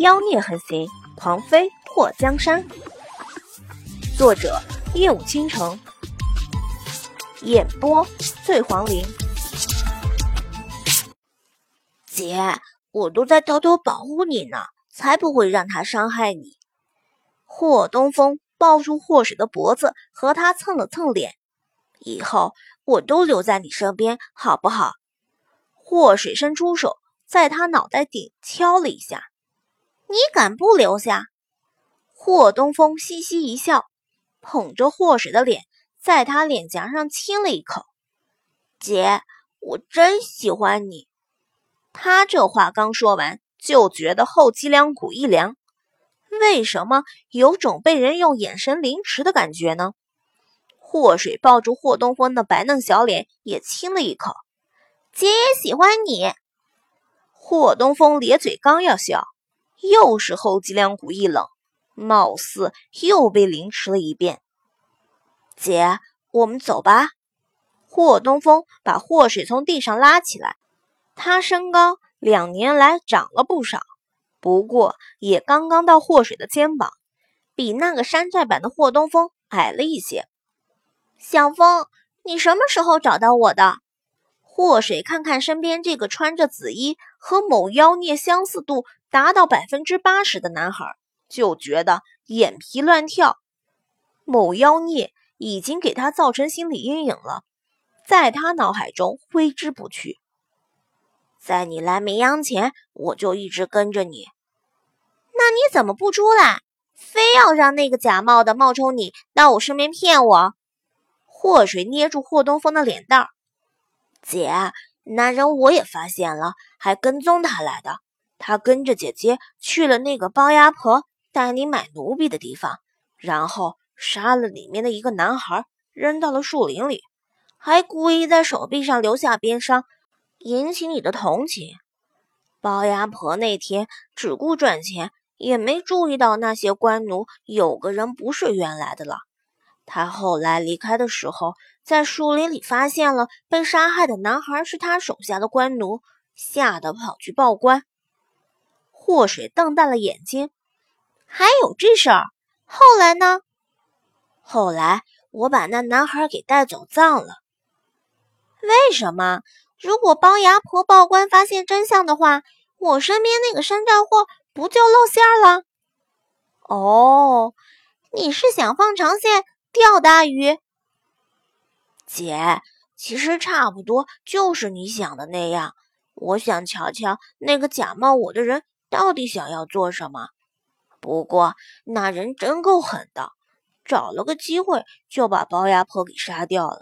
妖孽横行，狂飞破江山。作者：夜舞倾城，演播：醉黄林。姐，我都在偷偷保护你呢，才不会让他伤害你。霍东风抱住霍水的脖子，和他蹭了蹭脸。以后我都留在你身边，好不好？霍水伸出手，在他脑袋顶敲了一下。你敢不留下？霍东风嘻嘻一笑，捧着霍水的脸，在他脸颊上亲了一口。姐，我真喜欢你。他这话刚说完，就觉得后脊梁骨一凉。为什么有种被人用眼神凌迟的感觉呢？霍水抱住霍东风的白嫩小脸，也亲了一口。姐也喜欢你。霍东风咧嘴，刚要笑。又是后脊梁骨一冷，貌似又被凌迟了一遍。姐，我们走吧。霍东风把霍水从地上拉起来，他身高两年来长了不少，不过也刚刚到霍水的肩膀，比那个山寨版的霍东风矮了一些。小风，你什么时候找到我的？霍水看看身边这个穿着紫衣和某妖孽相似度。达到百分之八十的男孩就觉得眼皮乱跳，某妖孽已经给他造成心理阴影了，在他脑海中挥之不去。在你来明阳前，我就一直跟着你，那你怎么不出来，非要让那个假冒的冒充你到我身边骗我？祸水捏住霍东风的脸蛋儿，姐，那人我也发现了，还跟踪他来的。他跟着姐姐去了那个包鸭婆带你买奴婢的地方，然后杀了里面的一个男孩，扔到了树林里，还故意在手臂上留下鞭伤，引起你的同情。包鸭婆那天只顾赚钱，也没注意到那些官奴有个人不是原来的了。他后来离开的时候，在树林里发现了被杀害的男孩是他手下的官奴，吓得跑去报官。祸水瞪大了眼睛，还有这事儿？后来呢？后来我把那男孩给带走葬了。为什么？如果帮牙婆报官发现真相的话，我身边那个山寨货不就露馅了？哦，你是想放长线钓大鱼？姐，其实差不多就是你想的那样。我想瞧瞧那个假冒我的人。到底想要做什么？不过那人真够狠的，找了个机会就把包牙婆给杀掉了。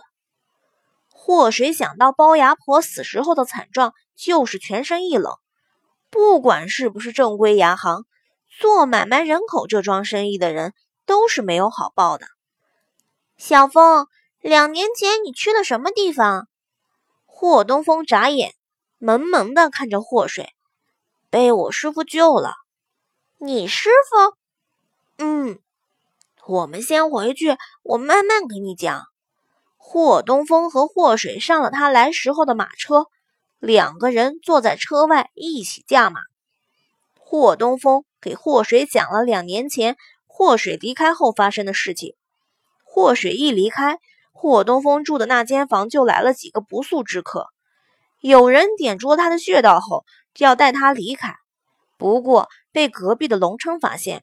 祸水想到包牙婆死时候的惨状，就是全身一冷。不管是不是正规牙行，做买卖人口这桩生意的人都是没有好报的。小风，两年前你去了什么地方？霍东风眨眼，萌萌的看着祸水。被我师傅救了，你师傅？嗯，我们先回去，我慢慢给你讲。霍东风和霍水上了他来时候的马车，两个人坐在车外一起驾马。霍东风给霍水讲了两年前霍水离开后发生的事情。霍水一离开，霍东风住的那间房就来了几个不速之客，有人点住了他的穴道后。要带他离开，不过被隔壁的龙琛发现，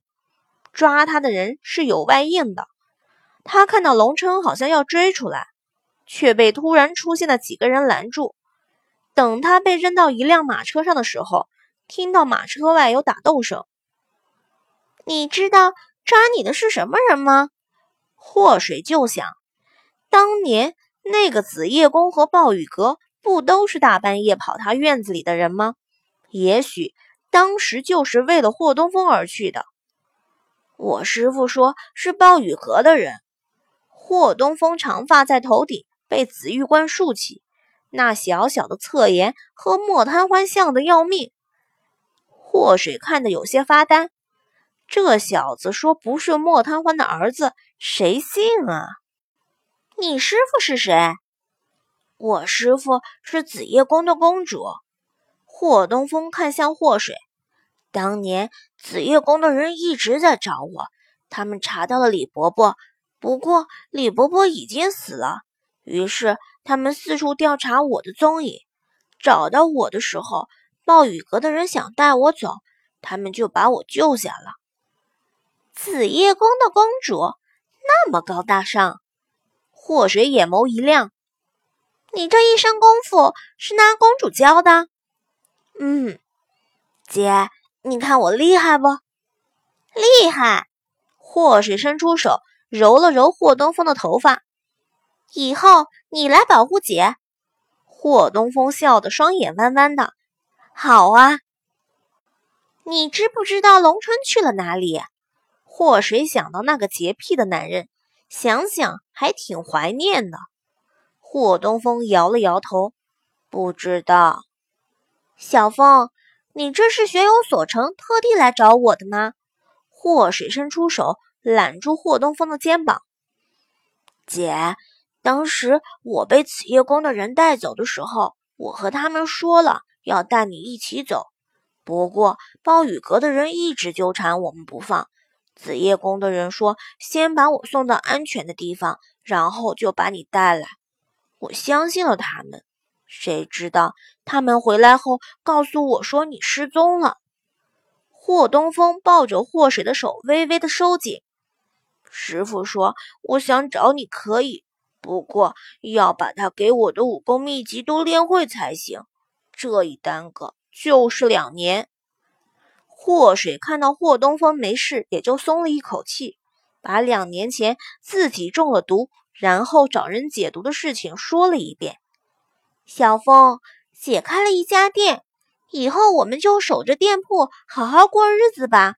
抓他的人是有外应的。他看到龙琛好像要追出来，却被突然出现的几个人拦住。等他被扔到一辆马车上的时候，听到马车外有打斗声。你知道抓你的是什么人吗？祸水就想，当年那个紫夜宫和暴雨阁，不都是大半夜跑他院子里的人吗？也许当时就是为了霍东风而去的。我师傅说是暴雨阁的人。霍东风长发在头顶被紫玉冠竖起，那小小的侧颜和莫贪欢像的要命。霍水看得有些发呆。这小子说不是莫贪欢的儿子，谁信啊？你师傅是谁？我师傅是紫夜宫的公主。霍东风看向霍水，当年紫叶宫的人一直在找我，他们查到了李伯伯，不过李伯伯已经死了。于是他们四处调查我的踪影，找到我的时候，暴雨阁的人想带我走，他们就把我救下了。紫夜宫的公主那么高大上，祸水眼眸一亮：“你这一身功夫是那公主教的？”“嗯，姐。”你看我厉害不？厉害！祸水伸出手揉了揉霍东风的头发。以后你来保护姐。霍东风笑得双眼弯弯的。好啊。你知不知道龙春去了哪里？祸水想到那个洁癖的男人，想想还挺怀念的。霍东风摇了摇头，不知道。小风。你这是学有所成，特地来找我的吗？祸水伸出手揽住霍东风的肩膀。姐，当时我被紫夜宫的人带走的时候，我和他们说了要带你一起走。不过暴雨阁的人一直纠缠我们不放。紫夜宫的人说先把我送到安全的地方，然后就把你带来。我相信了他们。谁知道他们回来后告诉我说你失踪了。霍东风抱着霍水的手微微的收紧。师傅说：“我想找你可以，不过要把他给我的武功秘籍都练会才行。这一耽搁就是两年。”霍水看到霍东风没事，也就松了一口气，把两年前自己中了毒，然后找人解毒的事情说了一遍。小风，姐开了一家店，以后我们就守着店铺，好好过日子吧。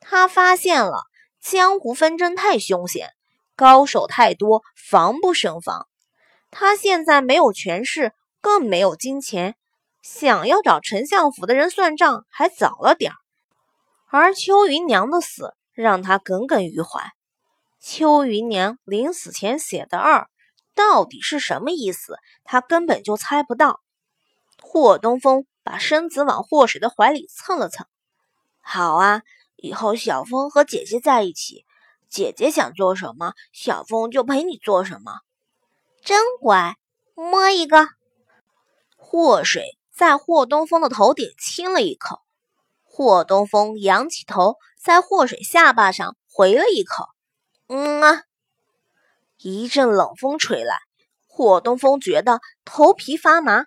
他发现了江湖纷争太凶险，高手太多，防不胜防。他现在没有权势，更没有金钱，想要找丞相府的人算账还早了点儿。而邱云娘的死让他耿耿于怀。邱云娘临死前写的二。到底是什么意思？他根本就猜不到。霍东风把身子往霍水的怀里蹭了蹭。好啊，以后小风和姐姐在一起，姐姐想做什么，小风就陪你做什么。真乖，摸一个。霍水在霍东风的头顶亲了一口。霍东风仰起头，在霍水下巴上回了一口。嗯啊。一阵冷风吹来，霍东风觉得头皮发麻。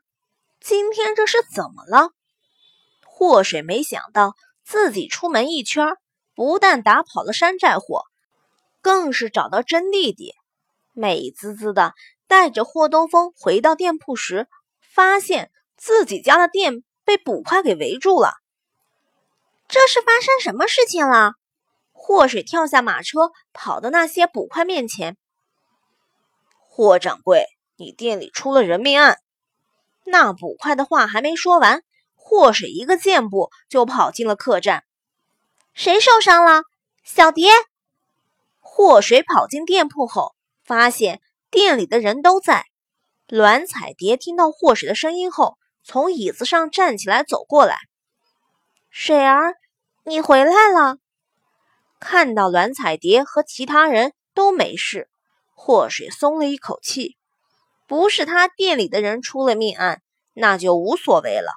今天这是怎么了？霍水没想到自己出门一圈，不但打跑了山寨货，更是找到真弟弟，美滋滋的带着霍东风回到店铺时，发现自己家的店被捕快给围住了。这是发生什么事情了？霍水跳下马车，跑到那些捕快面前。霍掌柜，你店里出了人命案。那捕快的话还没说完，霍水一个箭步就跑进了客栈。谁受伤了？小蝶。霍水跑进店铺后，发现店里的人都在。栾彩蝶听到霍水的声音后，从椅子上站起来走过来。水儿，你回来了。看到栾彩蝶和其他人都没事。霍水松了一口气，不是他店里的人出了命案，那就无所谓了。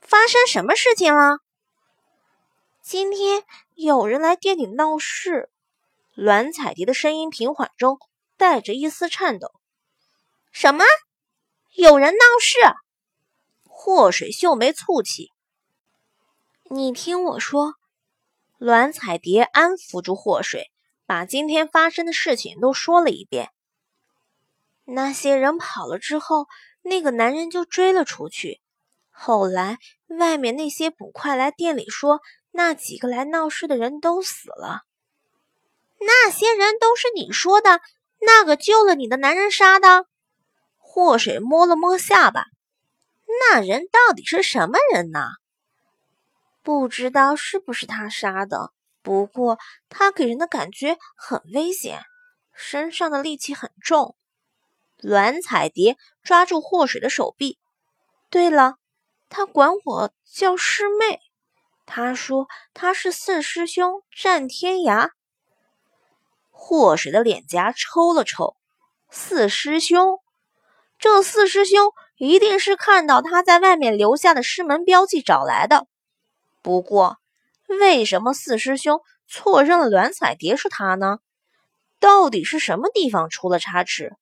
发生什么事情了？今天有人来店里闹事。栾彩蝶的声音平缓中带着一丝颤抖。什么？有人闹事？霍水秀眉蹙起。你听我说，栾彩蝶安抚住霍水。把今天发生的事情都说了一遍。那些人跑了之后，那个男人就追了出去。后来外面那些捕快来店里说，那几个来闹事的人都死了。那些人都是你说的那个救了你的男人杀的？祸水摸了摸下巴，那人到底是什么人呢？不知道是不是他杀的。不过他给人的感觉很危险，身上的戾气很重。栾彩蝶抓住祸水的手臂。对了，他管我叫师妹。他说他是四师兄战天涯。祸水的脸颊抽了抽，四师兄，这四师兄一定是看到他在外面留下的师门标记找来的。不过，为什么四师兄错认了栾彩蝶是他呢？到底是什么地方出了差池？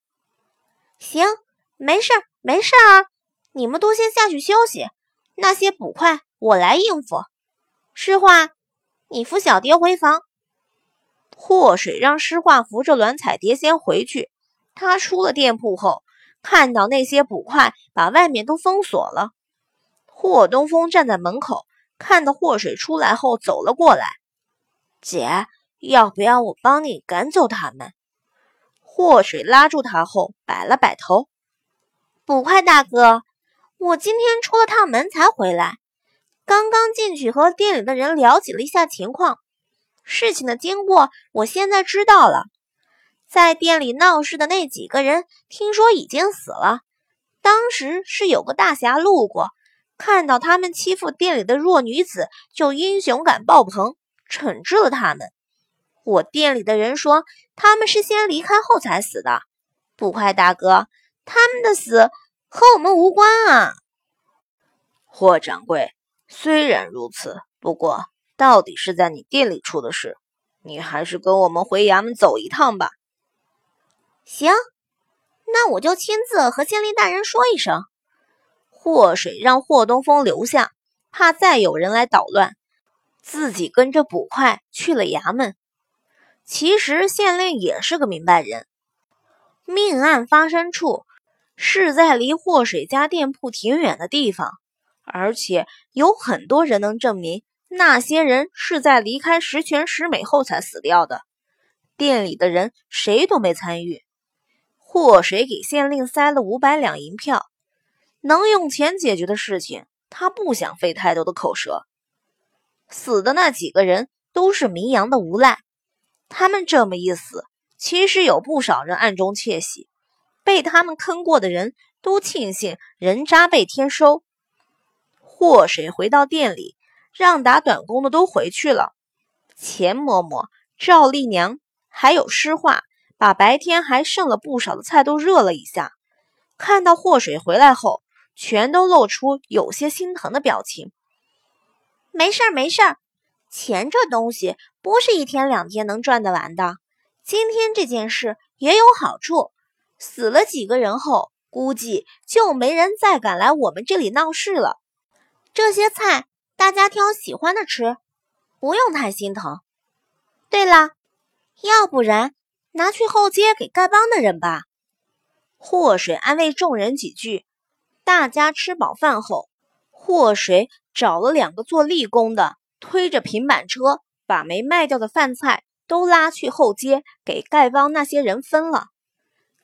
行，没事没事啊，你们都先下去休息，那些捕快我来应付。诗画，你扶小蝶回房。祸水让诗画扶着栾彩蝶先回去。他出了店铺后，看到那些捕快把外面都封锁了。霍东风站在门口。看到祸水出来后，走了过来。姐，要不要我帮你赶走他们？祸水拉住他后，摆了摆头。捕快大哥，我今天出了趟门才回来，刚刚进去和店里的人了解了一下情况，事情的经过我现在知道了。在店里闹事的那几个人，听说已经死了。当时是有个大侠路过。看到他们欺负店里的弱女子，就英雄感爆棚，惩治了他们。我店里的人说，他们是先离开后才死的。捕快大哥，他们的死和我们无关啊。霍掌柜，虽然如此，不过到底是在你店里出的事，你还是跟我们回衙门走一趟吧。行，那我就亲自和县令大人说一声。祸水让霍东风留下，怕再有人来捣乱，自己跟着捕快去了衙门。其实县令也是个明白人，命案发生处是在离祸水家店铺挺远的地方，而且有很多人能证明那些人是在离开十全十美后才死掉的。店里的人谁都没参与。祸水给县令塞了五百两银票。能用钱解决的事情，他不想费太多的口舌。死的那几个人都是名扬的无赖，他们这么一死，其实有不少人暗中窃喜。被他们坑过的人都庆幸人渣被天收。祸水回到店里，让打短工的都回去了。钱嬷嬷、赵丽娘还有诗画，把白天还剩了不少的菜都热了一下。看到祸水回来后，全都露出有些心疼的表情。没事儿，没事儿，钱这东西不是一天两天能赚得完的。今天这件事也有好处，死了几个人后，估计就没人再敢来我们这里闹事了。这些菜大家挑喜欢的吃，不用太心疼。对了，要不然拿去后街给丐帮的人吧。祸水安慰众人几句。大家吃饱饭后，祸水找了两个做力工的，推着平板车，把没卖掉的饭菜都拉去后街给丐帮那些人分了。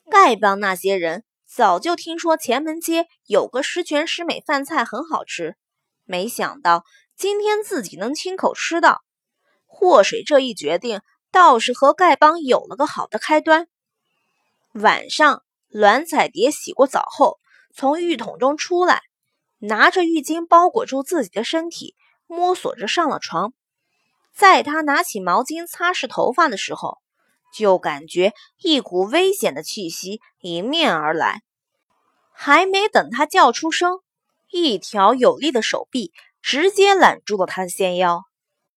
丐帮那些人早就听说前门街有个十全十美饭菜很好吃，没想到今天自己能亲口吃到。祸水这一决定倒是和丐帮有了个好的开端。晚上，栾彩蝶洗过澡后。从浴桶中出来，拿着浴巾包裹住自己的身体，摸索着上了床。在他拿起毛巾擦拭头发的时候，就感觉一股危险的气息迎面而来。还没等他叫出声，一条有力的手臂直接揽住了他的纤腰。